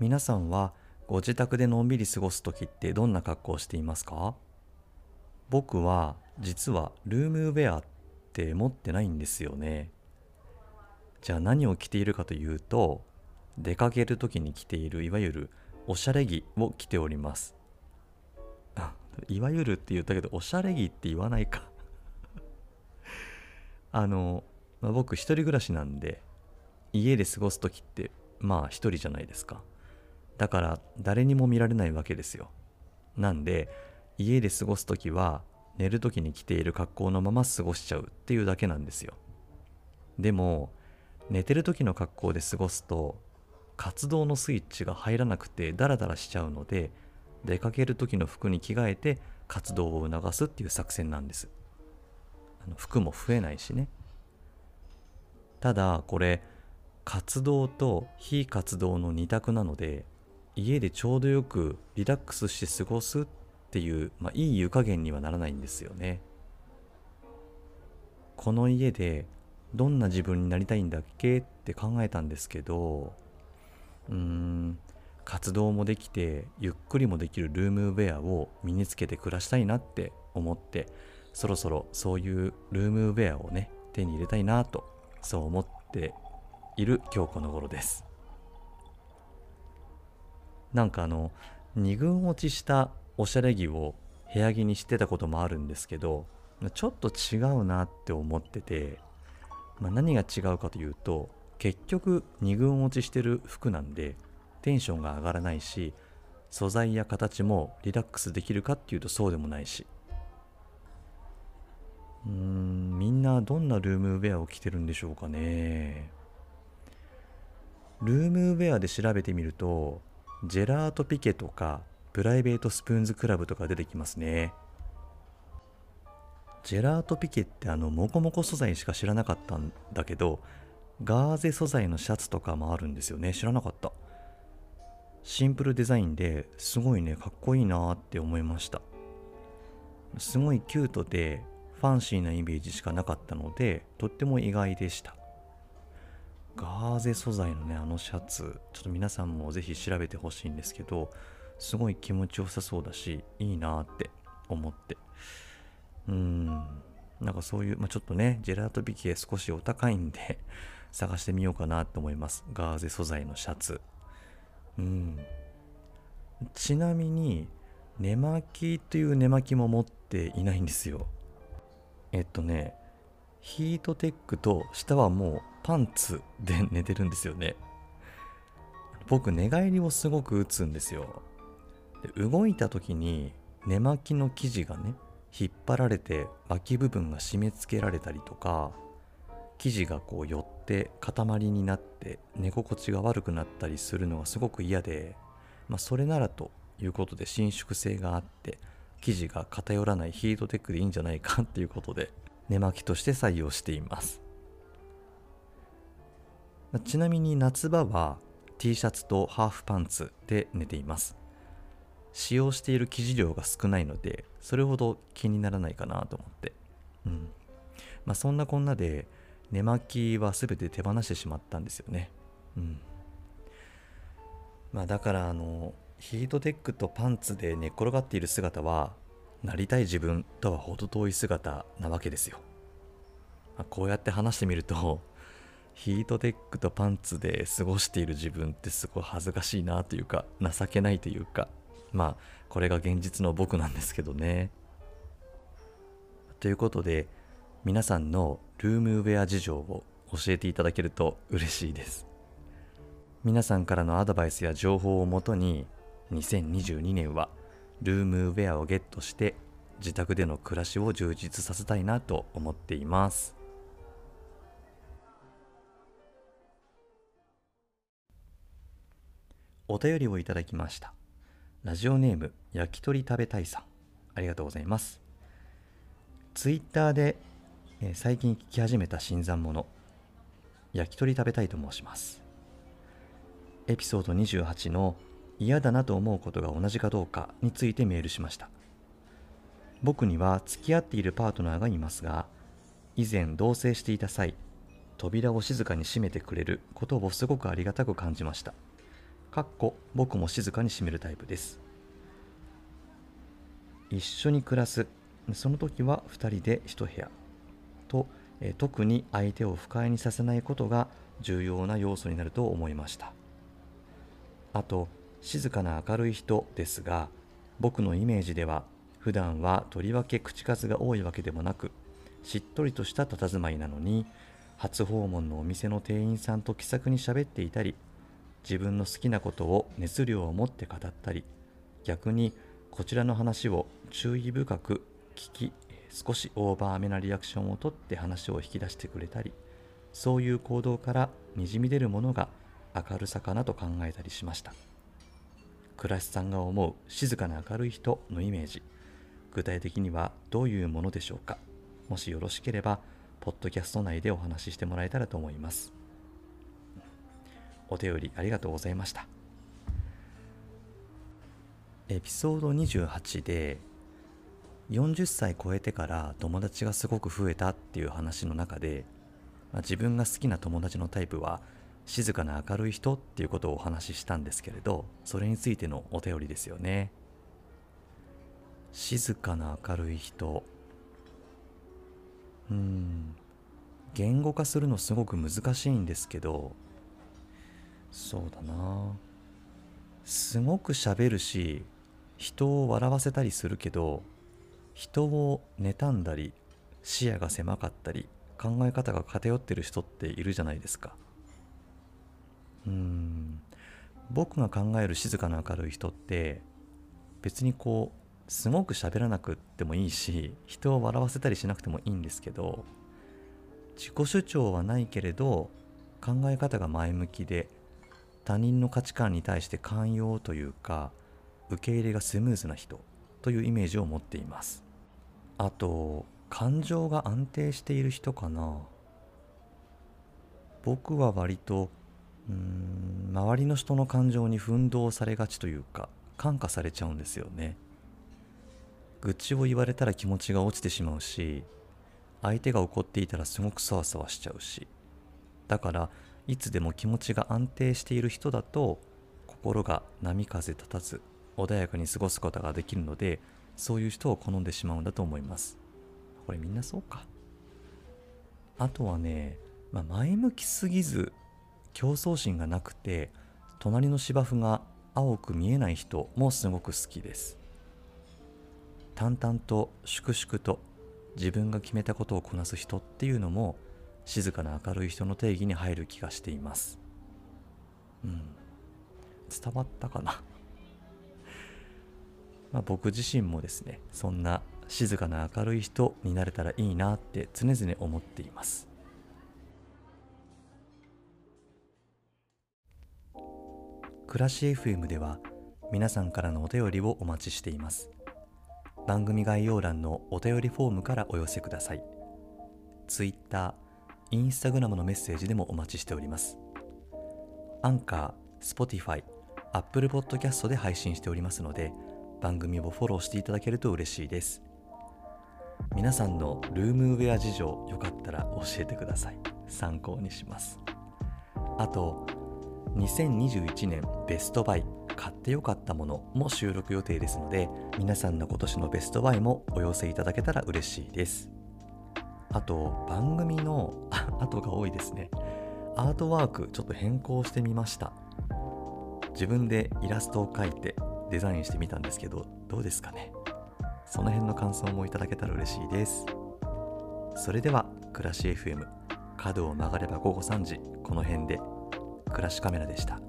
皆さんはご自宅でのんびり過ごす時ってどんな格好をしていますか？僕は実はルームウェアって持ってないんですよね。じゃあ何を着ているかというと出かける時に着ているいわゆるおしゃれ着を着ております。いわゆるって言ったけどおしゃれ着って言わないか。あの、まあ、僕一人暮らしなんで家で過ごす時ってまあ一人じゃないですか。だから誰にも見られないわけですよ。なんで家で過ごす時は寝る時に着ている格好のまま過ごしちゃうっていうだけなんですよ。でも寝てる時の格好で過ごすと活動のスイッチが入らなくてダラダラしちゃうので出かける時の服に着替えて活動を促すっていう作戦なんです。あの服も増えないしね。ただこれ活動と非活動の二択なので家でちょうどよくリラックスして過ごすっていう、まあ、いい湯加減にはならないんですよね。この家でどんな自分になりたいんだっけって考えたんですけどうーん活動もできてゆっくりもできるルームウェアを身につけて暮らしたいなって思ってそろそろそういうルームウェアをね手に入れたいなとそう思っている今日この頃です。なんかあの二軍落ちしたおしゃれ着を部屋着にしてたこともあるんですけどちょっと違うなって思ってて、まあ、何が違うかというと結局二軍落ちしてる服なんでテンションが上がらないし素材や形もリラックスできるかっていうとそうでもないし。うーんみんなどんなルームウェアを着てるんでしょうかね。ルームウェアで調べてみるとジェラートピケとかプライベートスプーンズクラブとか出てきますね。ジェラートピケってあのモコモコ素材しか知らなかったんだけどガーゼ素材のシャツとかもあるんですよね。知らなかった。シンプルデザインですごいねかっこいいなって思いました。すごいキュートでファンシーなイメージしかなかったのでとっても意外でした。ガーゼ素材のねあのシャツちょっと皆さんもぜひ調べてほしいんですけどすごい気持ちよさそうだしいいなって思って。うーん。なんかそういう、まあ、ちょっとねジェラートビキエ少しお高いんで 探してみようかなと思います。ガーゼ素材のシャツ。うん。ちなみに寝巻きという寝巻きも持っていないんですよ。えっとねヒートテックと下はもうパンツで寝てるんですよね。僕寝返りをすごく打つんですよ。で動いた時に寝巻きの生地がね引っ張られて脇部分が締め付けられたりとか生地がこう寄って塊になって寝心地が悪くなったりするのがすごく嫌で、まあ、それならということで伸縮性があって生地が偏らないヒートテックでいいんじゃないかっていうことで寝巻きとして採用しています。ちなみに夏場は T シャツとハーフパンツで寝ています。使用している生地量が少ないのでそれほど気にならないかなと思って。うん。まあそんなこんなで寝巻きは全て手放してしまったんですよね。うん。まあだからあのヒートテックとパンツで寝っ転がっている姿はなりたい自分とは程遠い姿なわけですよ、まあ、こうやって話してみるとヒートテックとパンツで過ごしている自分ってすごい恥ずかしいなというか情けないというかまあこれが現実の僕なんですけどね。ということで皆さんのルームウェア事情を教えていただけると嬉しいです。皆さんからのアドバイスや情報をもとに2022年はルームウェアをゲットして自宅での暮らしを充実させたいなと思っています。お便りをいただきました。ラジオネーム焼き鳥食べたいさん。ありがとうございます。ツイッターで、えー、最近聞き始めた新参者焼き鳥食べたいと申します。エピソード28の嫌だなと思うことが同じかどうかについてメールしました。僕には付き合っているパートナーがいますが以前同棲していた際扉を静かに閉めてくれることをすごくありがたく感じました。かっこ僕も静かに閉めるタイプです。一緒に暮らす。その時は2人で1部屋。と、特に相手を不快にさせないことが重要な要素になると思いました。あと静かな明るい人ですが僕のイメージでは普段はとりわけ口数が多いわけでもなくしっとりとした佇まいなのに初訪問のお店の店員さんと気さくに喋っていたり自分の好きなことを熱量を持って語ったり逆にこちらの話を注意深く聞き少しオーバーめなリアクションをとって話を引き出してくれたりそういう行動からにじみ出るものが明るさかなと考えたりしました。倉石さんが思う静かな明るい人のイメージ具体的にはどういうものでしょうか。もしよろしければポッドキャスト内でお話ししてもらえたらと思います。お便りありがとうございました。エピソード28で40歳超えてから友達がすごく増えたっていう話の中で、まあ、自分が好きな友達のタイプは静かな明るい人っていうことをお話ししたんですけれどそれについてのお便りですよね。静かな明るい人。うん。言語化するのすごく難しいんですけどそうだな。すごく喋るし人を笑わせたりするけど人を妬んだり視野が狭かったり考え方が偏ってる人っているじゃないですか。うん。僕が考える静かな明るい人って別にこうすごく喋らなくってもいいし人を笑わせたりしなくてもいいんですけど自己主張はないけれど考え方が前向きで他人の価値観に対して寛容というか受け入れがスムーズな人というイメージを持っています。あと感情が安定している人かな。僕は割とうーん周りの人の感情に奮動されがちというか感化されちゃうんですよね。愚痴を言われたら気持ちが落ちてしまうし相手が怒っていたらすごくそわそわしちゃうし。だからいつでも気持ちが安定している人だと心が波風立たず穏やかに過ごすことができるのでそういう人を好んでしまうんだと思います。これみんなそうか。あとはね、まあ、前向きすぎず競争心がなくて隣の芝生が青く見えない人もすごく好きです。淡々と粛々と自分が決めたことをこなす人っていうのも静かな明るい人の定義に入る気がしています。うん。伝わったかな？まあ僕自身もですねそんな静かな明るい人になれたらいいなって常々思っています。暮らし FM では皆さんからのお便りをお待ちしています。番組概要欄のお便りフォームからお寄せください。Twitter、Instagram のメッセージでもお待ちしております。アンカー、Spotify、Apple Podcast で配信しておりますので番組をフォローしていただけると嬉しいです。皆さんのルームウェア事情よかったら教えてください。参考にします。あと2021年ベストバイ買ってよかったものも収録予定ですので皆さんの今年のベストバイもお寄せいただけたら嬉しいです。あと番組の後が多いですね。アートワークちょっと変更してみました。自分でイラストを描いてデザインしてみたんですけどどうですかね？その辺の感想もいただけたら嬉しいです。それでは暮らし FM 角を曲がれば午後3時この辺で暮らしカメラでした。